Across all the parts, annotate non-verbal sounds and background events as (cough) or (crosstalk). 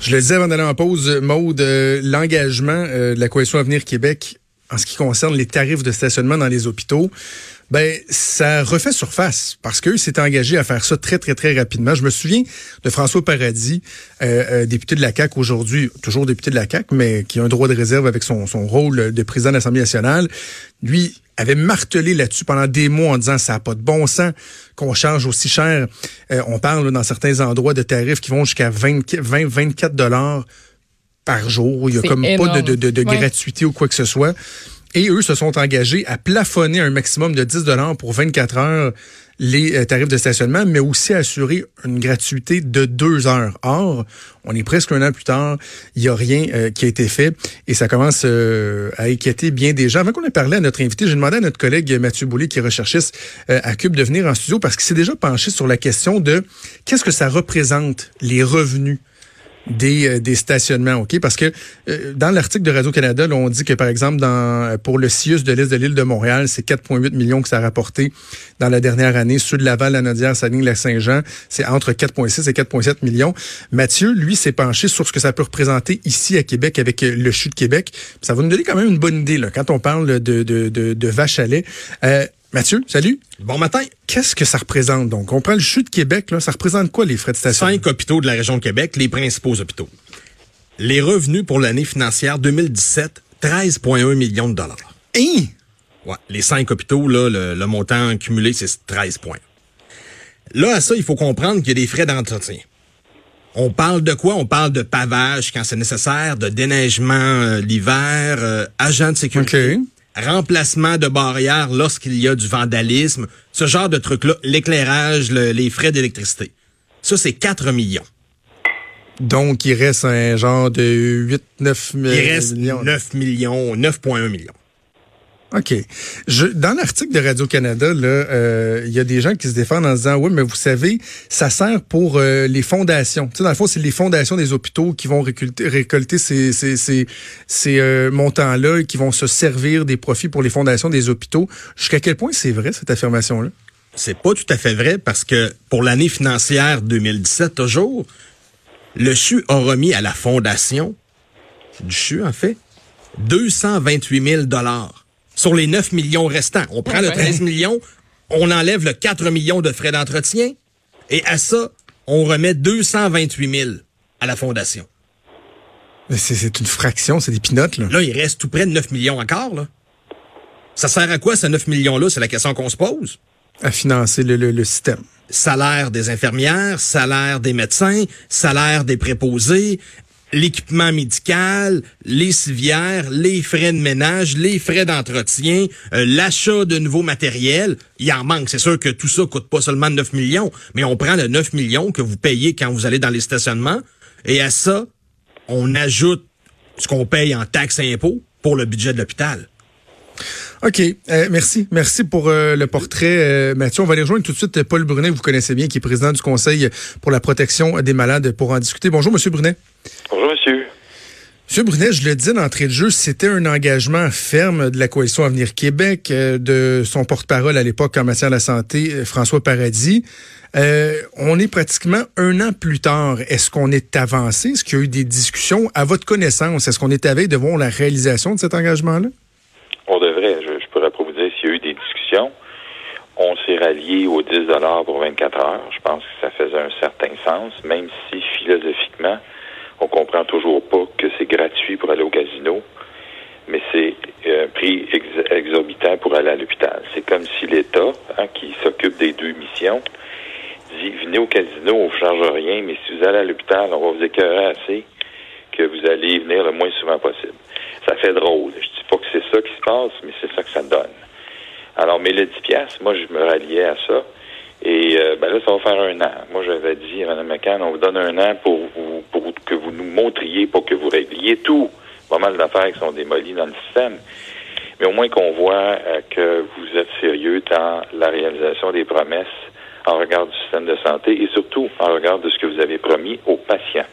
Je le disais avant d'aller en pause, Maude, euh, l'engagement euh, de la Coalition Avenir Québec en ce qui concerne les tarifs de stationnement dans les hôpitaux, ben ça refait surface parce qu'eux s'étaient engagés à faire ça très très très rapidement. Je me souviens de François Paradis, euh, euh, député de la CAC aujourd'hui, toujours député de la CAC, mais qui a un droit de réserve avec son, son rôle de président de l'Assemblée nationale. Lui avait martelé là-dessus pendant des mois en disant ça n'a pas de bon sens qu'on charge aussi cher. Euh, on parle dans certains endroits de tarifs qui vont jusqu'à 20, 20 24 dollars par jour. Il y a comme pas de, de, de, gratuité ou quoi que ce soit. Et eux se sont engagés à plafonner un maximum de 10 dollars pour 24 heures les euh, tarifs de stationnement, mais aussi assurer une gratuité de deux heures. Or, on est presque un an plus tard, il n'y a rien euh, qui a été fait et ça commence euh, à inquiéter bien des gens. Avant qu'on ait parlé à notre invité, j'ai demandé à notre collègue Mathieu Boulay, qui est recherchiste à Cube, de venir en studio parce qu'il s'est déjà penché sur la question de qu'est-ce que ça représente, les revenus des, euh, des stationnements, OK? Parce que euh, dans l'article de Radio-Canada, on dit que, par exemple, dans pour le CIUS de l'Est de l'île de Montréal, c'est 4,8 millions que ça a rapporté dans la dernière année. Ceux de Laval, la Nodière, Saline, la Saint-Jean, c'est entre 4,6 et 4,7 millions. Mathieu, lui, s'est penché sur ce que ça peut représenter ici à Québec avec euh, le CHU de Québec. Ça va nous donner quand même une bonne idée là, quand on parle de, de, de, de à lait. Mathieu, salut. Bon matin. Qu'est-ce que ça représente donc? On prend le CHU de Québec, là, ça représente quoi les frais de station? Cinq hôpitaux de la région de Québec, les principaux hôpitaux. Les revenus pour l'année financière 2017, 13,1 millions de dollars. Hein? Ouais, les cinq hôpitaux, là, le, montant cumulé, c'est 13 points. Là, à ça, il faut comprendre qu'il y a des frais d'entretien. On parle de quoi? On parle de pavage quand c'est nécessaire, de déneigement euh, l'hiver, euh, agent de sécurité remplacement de barrières lorsqu'il y a du vandalisme, ce genre de trucs-là, l'éclairage, les frais d'électricité. Ça, c'est 4 millions. Donc, il reste un genre de 8, 9 millions. Il reste 9 millions, 9,1 millions. OK. Je, dans l'article de Radio-Canada, euh, il y a des gens qui se défendent en disant Oui, mais vous savez, ça sert pour euh, les fondations. Tu sais, dans le fond, c'est les fondations des hôpitaux qui vont récolter, récolter ces, ces, ces, ces euh, montants-là et qui vont se servir des profits pour les fondations des hôpitaux. Jusqu'à quel point c'est vrai, cette affirmation-là? C'est pas tout à fait vrai parce que pour l'année financière 2017, toujours, le CHU a remis à la fondation du CHU, en fait, 228 000 dollars sur les 9 millions restants. On prend le 13 millions, on enlève le 4 millions de frais d'entretien, et à ça, on remet 228 000 à la fondation. C'est une fraction, c'est des pinottes, là. Là, il reste tout près de 9 millions encore, là. Ça sert à quoi, ces 9 millions-là? C'est la question qu'on se pose. À financer le, le système salaire des infirmières, salaire des médecins, salaire des préposés, l'équipement médical, les civières, les frais de ménage, les frais d'entretien, euh, l'achat de nouveaux matériels. Il en manque. C'est sûr que tout ça coûte pas seulement 9 millions, mais on prend le 9 millions que vous payez quand vous allez dans les stationnements et à ça, on ajoute ce qu'on paye en taxes et impôts pour le budget de l'hôpital. OK. Euh, merci. Merci pour euh, le portrait, Mathieu. On va aller rejoindre tout de suite Paul Brunet, vous connaissez bien, qui est président du Conseil pour la protection des malades, pour en discuter. Bonjour, Monsieur Brunet. Monsieur. Monsieur Brunet, je le dis d'entrée de jeu, c'était un engagement ferme de la Coalition Avenir Québec, euh, de son porte-parole à l'époque en matière de la santé, euh, François Paradis. Euh, on est pratiquement un an plus tard. Est-ce qu'on est avancé? Est-ce qu'il y a eu des discussions? À votre connaissance, est-ce qu'on est à veille de voir la réalisation de cet engagement-là? On devrait. Je, pourrais pas vous dire s'il y a eu des discussions. On s'est rallié aux 10 pour 24 heures. Je pense que ça faisait un certain sens, même si philosophiquement, on comprend toujours pas que c'est gratuit pour aller au casino, mais c'est un prix exorbitant pour aller à l'hôpital. C'est comme si l'État, hein, qui s'occupe des deux missions, dit venez au casino, on ne charge rien, mais si vous allez à l'hôpital, on va vous écœurer assez que vous allez venir le moins souvent possible. Ça fait drôle. Je dis pas que c'est ça qui se passe, mais c'est ça que ça donne. Alors, mais le 10 piastres, moi, je me ralliais à ça. Et euh, ben là, ça va faire un an. Moi, j'avais dit à Mme McCann, on vous donne un an pour, vous, pour que vous régliez tout. Pas mal d'affaires qui sont démolies dans le système. Mais au moins qu'on voit euh, que vous êtes sérieux dans la réalisation des promesses en regard du système de santé et surtout en regard de ce que vous avez promis aux patients.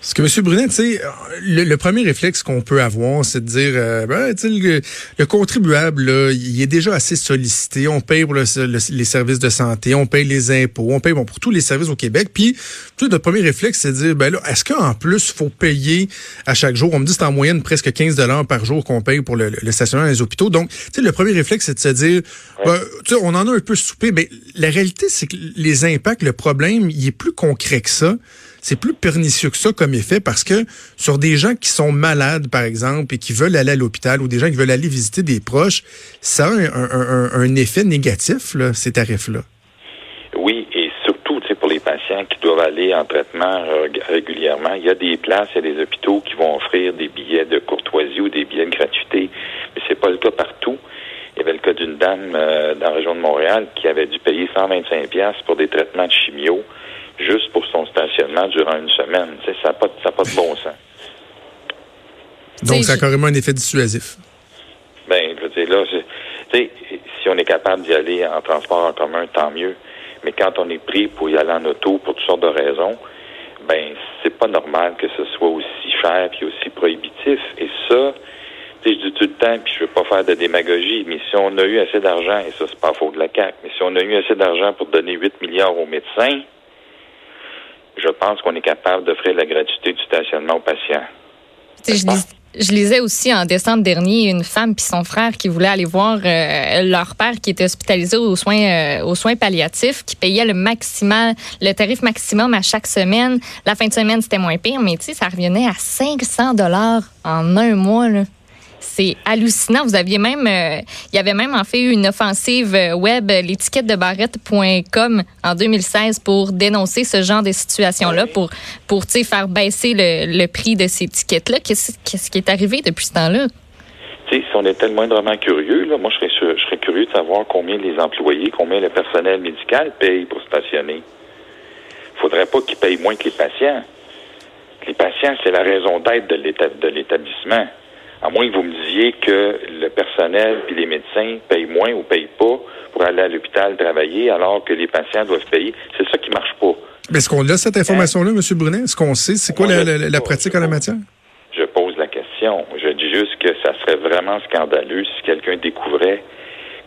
Parce que, M. Brunet, tu sais, le, le, premier réflexe qu'on peut avoir, c'est de dire, euh, ben, tu sais, le, le, contribuable, là, il est déjà assez sollicité. On paye pour le, les services de santé, on paye les impôts, on paye bon, pour tous les services au Québec. Puis, tu sais, notre premier réflexe, c'est de dire, ben là, est-ce qu'en plus, faut payer à chaque jour? On me dit c'est en moyenne presque 15 dollars par jour qu'on paye pour le, le, stationnement dans les hôpitaux. Donc, tu sais, le premier réflexe, c'est de se dire, ben, tu sais, on en a un peu soupé. Mais la réalité, c'est que les impacts, le problème, il est plus concret que ça c'est plus pernicieux que ça comme effet parce que sur des gens qui sont malades, par exemple, et qui veulent aller à l'hôpital ou des gens qui veulent aller visiter des proches, ça a un, effet négatif, là, ces tarifs-là. Oui, et surtout pour les patients qui doivent aller en traitement régulièrement, il y a des places, il y a des hôpitaux qui vont offrir des billets de courtoisie ou des billets de gratuité, mais c'est pas le cas partout. Il y avait le cas d'une dame euh, dans la région de Montréal qui avait dû payer 125 pièces pour des traitements de chimio juste pour stationnement durant une semaine. ça n'a pas, pas, de bon sens. (laughs) Donc, ça a carrément un effet dissuasif. Ben, je veux dire, là, si on est capable d'y aller en transport en commun, tant mieux. Mais quand on est pris pour y aller en auto pour toutes sortes de raisons, ben, c'est pas normal que ce soit aussi cher et aussi prohibitif. Et ça, je dis tout le temps, puis je veux pas faire de démagogie, mais si on a eu assez d'argent, et ça, c'est pas faux de la CAQ, mais si on a eu assez d'argent pour donner 8 milliards aux médecins, je pense qu'on est capable d'offrir la gratuité du stationnement aux patients. Je, lisais aussi en décembre dernier une femme puis son frère qui voulaient aller voir euh, leur père qui était hospitalisé aux soins euh, aux soins palliatifs, qui payait le maximal, le tarif maximum à chaque semaine. La fin de semaine c'était moins pire, mais tu sais ça revenait à 500 dollars en un mois là. C'est hallucinant. Vous aviez même, euh, il y avait même en fait une offensive euh, web, l'étiquette de barrette.com en 2016 pour dénoncer ce genre de situation-là, pour, faire baisser le, prix de ces étiquettes-là. Qu'est-ce qui est arrivé depuis ce temps-là? si on était moindrement curieux, moi, je serais, je serais curieux de savoir combien les employés, combien le personnel médical paye pour stationner. Il faudrait pas qu'ils payent moins que les patients. Les patients, c'est la raison d'être de l'établissement. À moins que vous me disiez que le personnel puis les médecins payent moins ou payent pas pour aller à l'hôpital travailler alors que les patients doivent payer. C'est ça qui marche pas. Mais est-ce qu'on a cette information-là, M. Brunet? Est-ce qu'on sait? C'est quoi la, pratique en la matière? Je pose la question. Je dis juste que ça serait vraiment scandaleux si quelqu'un découvrait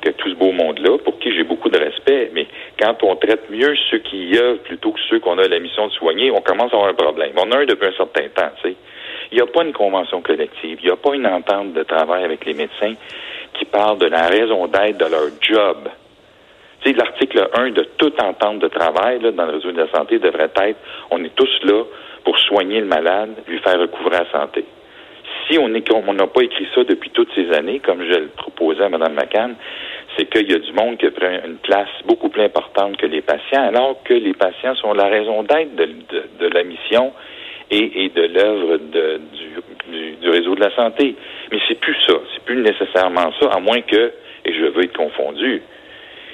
que tout ce beau monde-là, pour qui j'ai beaucoup de respect, mais quand on traite mieux ceux qui y œuvrent plutôt que ceux qu'on a la mission de soigner, on commence à avoir un problème. On a un depuis un certain temps, tu sais. Il n'y a pas une convention collective, il n'y a pas une entente de travail avec les médecins qui parle de la raison d'être de leur job. Tu sais, l'article 1 de toute entente de travail dans le réseau de la santé devrait être on est tous là pour soigner le malade, lui faire recouvrer la santé. Si on n'a pas écrit ça depuis toutes ces années, comme je le proposais à Mme McCann, c'est qu'il y a du monde qui prend une place beaucoup plus importante que les patients, alors que les patients sont la raison d'être de la mission et, de l'œuvre du, réseau de la santé. Mais c'est plus ça, c'est plus nécessairement ça, à moins que, et je veux être confondu,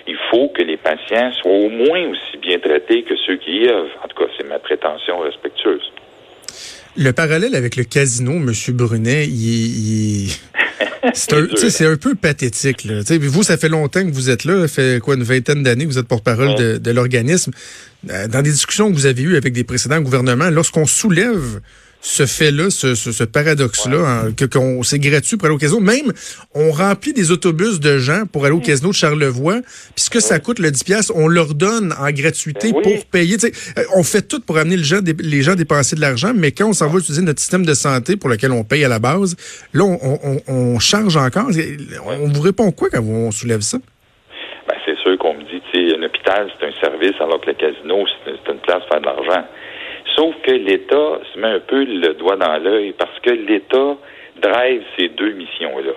il faut que les patients soient au moins aussi bien traités que ceux qui y œuvrent. En tout cas, c'est ma prétention respectueuse. Le parallèle avec le casino, M. Brunet, il, c'est un, peu pathétique. Là. vous, ça fait longtemps que vous êtes là, ça fait quoi une vingtaine d'années que vous êtes porte-parole de, de l'organisme. Euh, dans des discussions que vous avez eues avec des précédents gouvernements, lorsqu'on soulève ce fait-là, ce, ce, paradoxe-là, hein, que qu'on c'est gratuit pour aller au casino. Même, on remplit des autobus de gens pour aller au casino de Charlevoix, puisque ça coûte le 10 pièces, on leur donne en gratuité ben pour payer. Euh, on fait tout pour amener les gens, les gens dépenser de l'argent, mais quand on s'en va utiliser notre système de santé pour lequel on paye à la base, là, on, on, charge encore. On vous répond quoi quand on soulève ça? Ben, c'est sûr qu'on me dit, tu sais, un hôpital, c'est un service, alors que le casino, c'est une place pour faire de l'argent. Sauf que l'État se met un peu le doigt dans l'œil parce que l'État drive ces deux missions-là.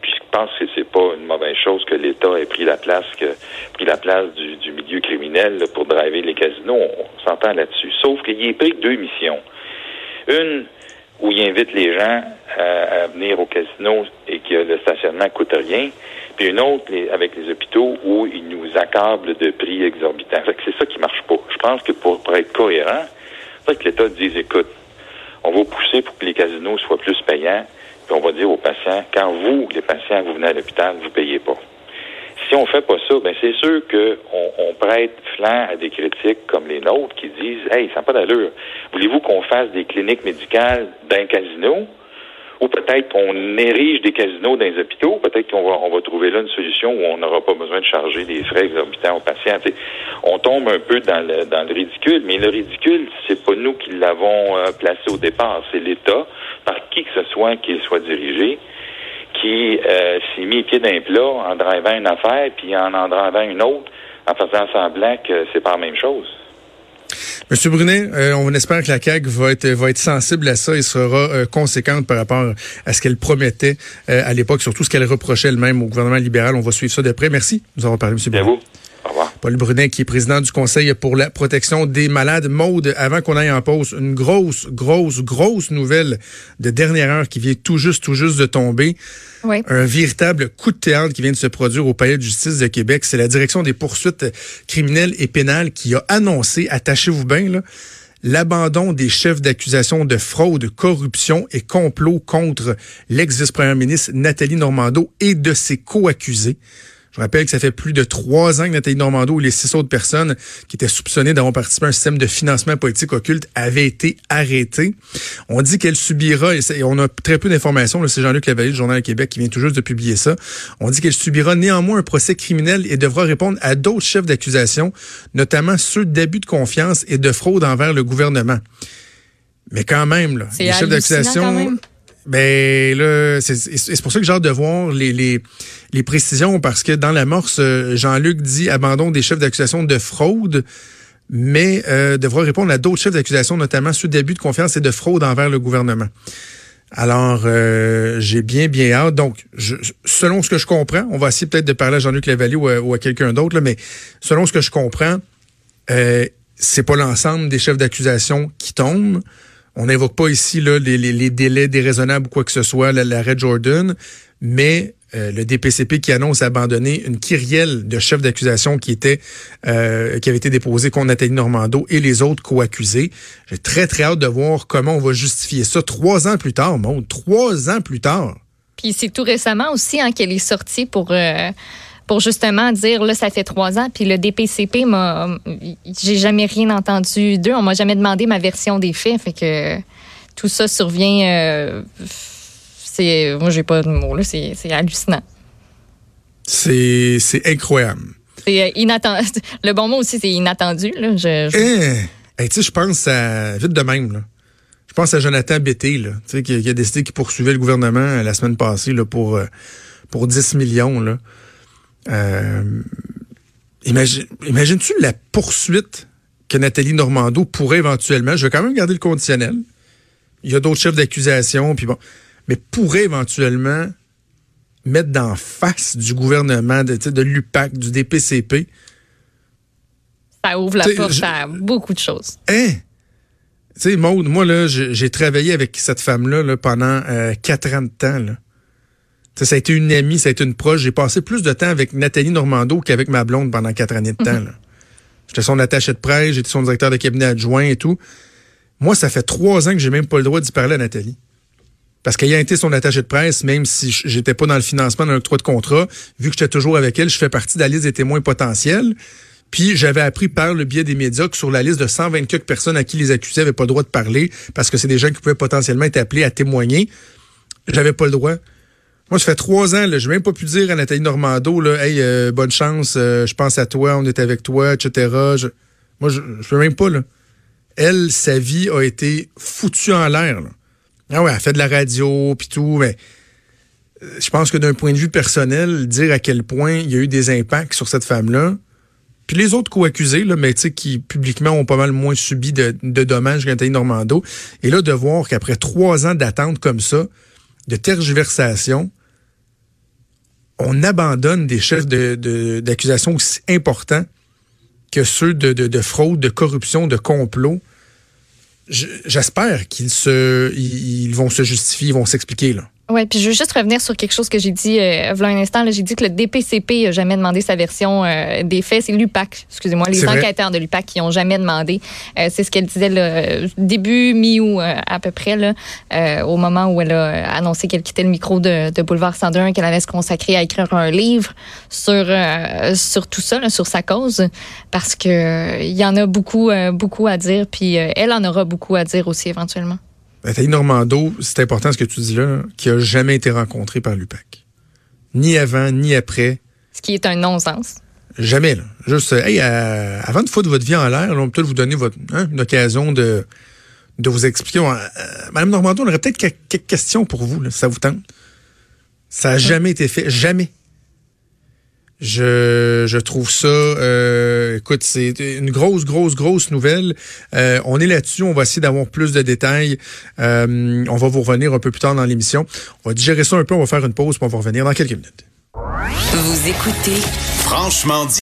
Puis je pense que c'est pas une mauvaise chose que l'État ait pris la place que pris la place du, milieu criminel pour driver les casinos. On s'entend là-dessus. Sauf qu'il est pris deux missions. Une où il invite les gens à, venir au casino et que le stationnement coûte rien. Puis une autre avec les hôpitaux où il nous accable de prix exorbitants. C'est ça qui marche pas. Je pense que pour être cohérent, Fait que l'État dise, écoute, on va pousser pour que les casinos soient plus payants, puis on va dire aux patients, quand vous, les patients, vous venez à l'hôpital, vous payez pas. Si on fait pas ça, ben c'est sûr qu'on on prête flanc à des critiques comme les nôtres qui disent Hey, ça n'a pas d'allure. Voulez-vous qu'on fasse des cliniques médicales d'un casino? Peut-être qu'on érige des casinos dans les hôpitaux, peut-être qu'on va, on va trouver là une solution où on n'aura pas besoin de charger des frais exorbitants aux patients. on tombe un peu dans le, dans le ridicule, mais le ridicule, c'est pas nous qui l'avons euh, placé au départ, c'est l'État, par qui que ce soit qu'il soit dirigé, qui euh, s'est mis pied d'un plat en drivant une affaire, puis en en drivant une autre, en faisant semblant que c'est pas la même chose. Monsieur Brunet, euh, on espère que la CAQ va être, va être sensible à ça et sera euh, conséquente par rapport à ce qu'elle promettait euh, à l'époque, surtout ce qu'elle reprochait elle-même au gouvernement libéral. On va suivre ça de près. Merci. Nous avons parlé, Monsieur Brunet. vous. Paul Brunet, qui est président du Conseil pour la protection des malades. Maude, avant qu'on aille en pause, une grosse, grosse, grosse nouvelle de dernière heure qui vient tout juste, tout juste de tomber. Oui. Un véritable coup de théâtre qui vient de se produire au Palais de justice de Québec. C'est la direction des poursuites criminelles et pénales qui a annoncé, attachez-vous bien, là, l'abandon des chefs d'accusation de fraude, corruption et complot contre l'ex-vice-première ministre Nathalie Normando et de ses co-accusés. Je rappelle que ça fait plus de trois ans que Nathalie Normando et les six autres personnes qui étaient soupçonnées d'avoir participé à un système de financement politique occulte avaient été arrêtées. On dit qu'elle subira, et on a très peu d'informations, c'est Jean-Luc Lavallée du Journal Québec qui vient tout juste de publier ça, on dit qu'elle subira néanmoins un procès criminel et devra répondre à d'autres chefs d'accusation, notamment ceux d'abus de confiance et de fraude envers le gouvernement. Mais quand même, là, les chefs d'accusation... Ben là, c'est pour ça que j'ai hâte de voir les, les, les, précisions, parce que dans l'amorce, euh, Jean-Luc dit abandon des chefs d'accusation de fraude, mais euh, devra répondre à d'autres chefs d'accusation, notamment ceux d'abus de confiance et de fraude envers le gouvernement. Alors, euh, j'ai bien, bien hâte. Donc, je, selon ce que je comprends, on va essayer peut-être de parler à Jean-Luc Lavallée ou à, quelqu'un d'autre, mais selon ce que je comprends, euh, c'est pas l'ensemble des chefs d'accusation qui tombent. On n'évoque pas ici là, les, les, les, délais déraisonnables ou quoi que ce soit, l'arrêt Jordan, mais euh, le DPCP qui annonce abandonner une kyrielle de chefs d'accusation qui était euh, qui avait été déposée contre Nathalie Normando et les autres co-accusés. J'ai très très hâte de voir comment on va justifier ça trois ans plus tard, Maud. Trois ans plus tard. Puis c'est tout récemment aussi hein, qu'elle est sortie pour euh, pour justement dire là ça fait trois ans puis le DPCP m'a j'ai jamais rien entendu d'eux. On m'a jamais demandé ma version des faits. Fait que tout ça survient euh, c'est moi j'ai pas de mots là. C'est hallucinant. C'est c'est incroyable. C'est inattendu. (laughs) Le bon mot aussi c'est inattendu là. Je, je... Eh, tu sais je pense à vite de même là. Je pense à Jonathan Bété là tu sais qui, qui, a décidé qu'il poursuivait le gouvernement la semaine passée là pour pour 10 millions là euh, imagine, imagines-tu la poursuite que Nathalie Normando pourrait éventuellement, je vais quand même garder le conditionnel. Il y a d'autres chefs d'accusation, puis bon, mais pourrait éventuellement mettre d'en face du gouvernement, de, de l'UPAC, du DPCP. Ça ouvre la porte à beaucoup de choses. Hein? Tu sais, Maude, moi, là, j'ai travaillé avec cette femme-là là, pendant euh, quatre ans de temps. Là ça a été une amie, ça a été une proche. J'ai passé plus de temps avec Nathalie Normando qu'avec ma blonde pendant quatre années de temps. Mhm. J'étais son attaché de presse, j'étais son directeur de cabinet adjoint et tout. Moi, ça fait trois ans que j'ai même pas le droit d'y parler à Nathalie. Parce qu'elle a été son attaché de presse, même si j'étais pas dans le financement d'un octroi de contrat, vu que j'étais toujours avec elle, je fais partie de la liste des témoins potentiels. Puis j'avais appris par le biais des médias que sur la liste de 124 personnes à qui les accusés n'avaient pas le droit de parler, parce que c'est des gens qui pouvaient potentiellement être appelés à témoigner, j'avais pas le droit. Moi, ça fait trois ans, là, j'ai même pas pu dire à Nathalie Normando, hey, euh, bonne chance, euh, je pense à toi, on est avec toi, etc. moi, je, je peux même pas, là. Elle, sa vie a été foutue en l'air, Ah ouais, elle fait de la radio, puis tout, mais euh, je pense que d'un point de vue personnel, dire à quel point il y a eu des impacts sur cette femme-là, puis les autres co-accusés, mais qui publiquement ont pas mal moins subi de, de dommages que Nathalie Normando, et là, de voir qu'après trois ans d'attente comme ça, de tergiversation, on abandonne des chefs d'accusation de, aussi importants que ceux de, de, fraude, de corruption, de complot. J'espère qu'ils se, ils vont se justifier, ils vont s'expliquer là. Oui, puis je veux juste revenir sur quelque chose que j'ai dit euh, un instant. J'ai dit que le DPCP n'a jamais demandé sa version euh, des faits. C'est l'UPAC, excusez-moi, les enquêteurs de l'UPAC qui n'ont jamais demandé. Euh, c'est ce qu'elle disait le début mi-août à peu près, là, au moment où elle a annoncé qu'elle quittait le micro de, de Boulevard 101, qu'elle allait se consacrer à écrire un livre sur, sur tout ça, sur sa cause, parce que il y en a beaucoup, beaucoup à dire, puis elle en aura beaucoup à dire aussi éventuellement. Nathalie Normando, c'est important ce que tu dis là, qui a jamais été rencontré par l'UPAC. Ni avant, ni après. Ce qui est un non-sens. Jamais, là. Juste, euh, hey, euh, avant de foutre votre vie en l'air, on peut peut-être vous donner votre, hein, une occasion de, de vous expliquer. Euh, Madame Normando, on aurait peut-être quelques questions pour vous, là, si ça vous tente. Ça n'a jamais été fait. Jamais. Je, je trouve ça, euh, écoute, c'est une grosse, grosse, grosse nouvelle. Euh, on est là-dessus, on va essayer d'avoir plus de détails. Euh, on va vous revenir un peu plus tard dans l'émission. On va digérer ça un peu, on va faire une pause, puis on va revenir dans quelques minutes. Vous écoutez Franchement dit.